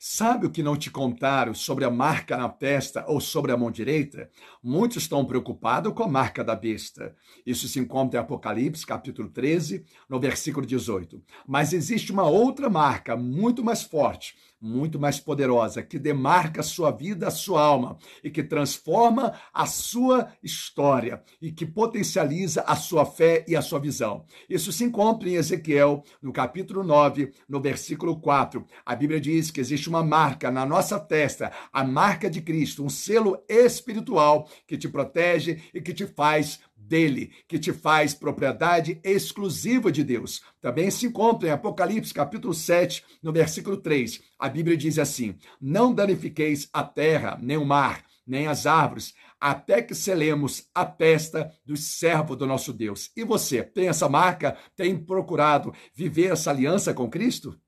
Sabe o que não te contaram sobre a marca na testa ou sobre a mão direita? Muitos estão preocupados com a marca da besta. Isso se encontra em Apocalipse, capítulo 13, no versículo 18. Mas existe uma outra marca muito mais forte, muito mais poderosa, que demarca a sua vida, a sua alma e que transforma a sua história e que potencializa a sua fé e a sua visão. Isso se encontra em Ezequiel, no capítulo 9, no versículo 4. A Bíblia diz que existe uma marca na nossa testa, a marca de Cristo, um selo espiritual que te protege e que te faz dele, que te faz propriedade exclusiva de Deus. Também se encontra em Apocalipse, capítulo 7, no versículo 3. A Bíblia diz assim: Não danifiqueis a terra, nem o mar, nem as árvores, até que selemos a testa do servo do nosso Deus. E você, tem essa marca? Tem procurado viver essa aliança com Cristo?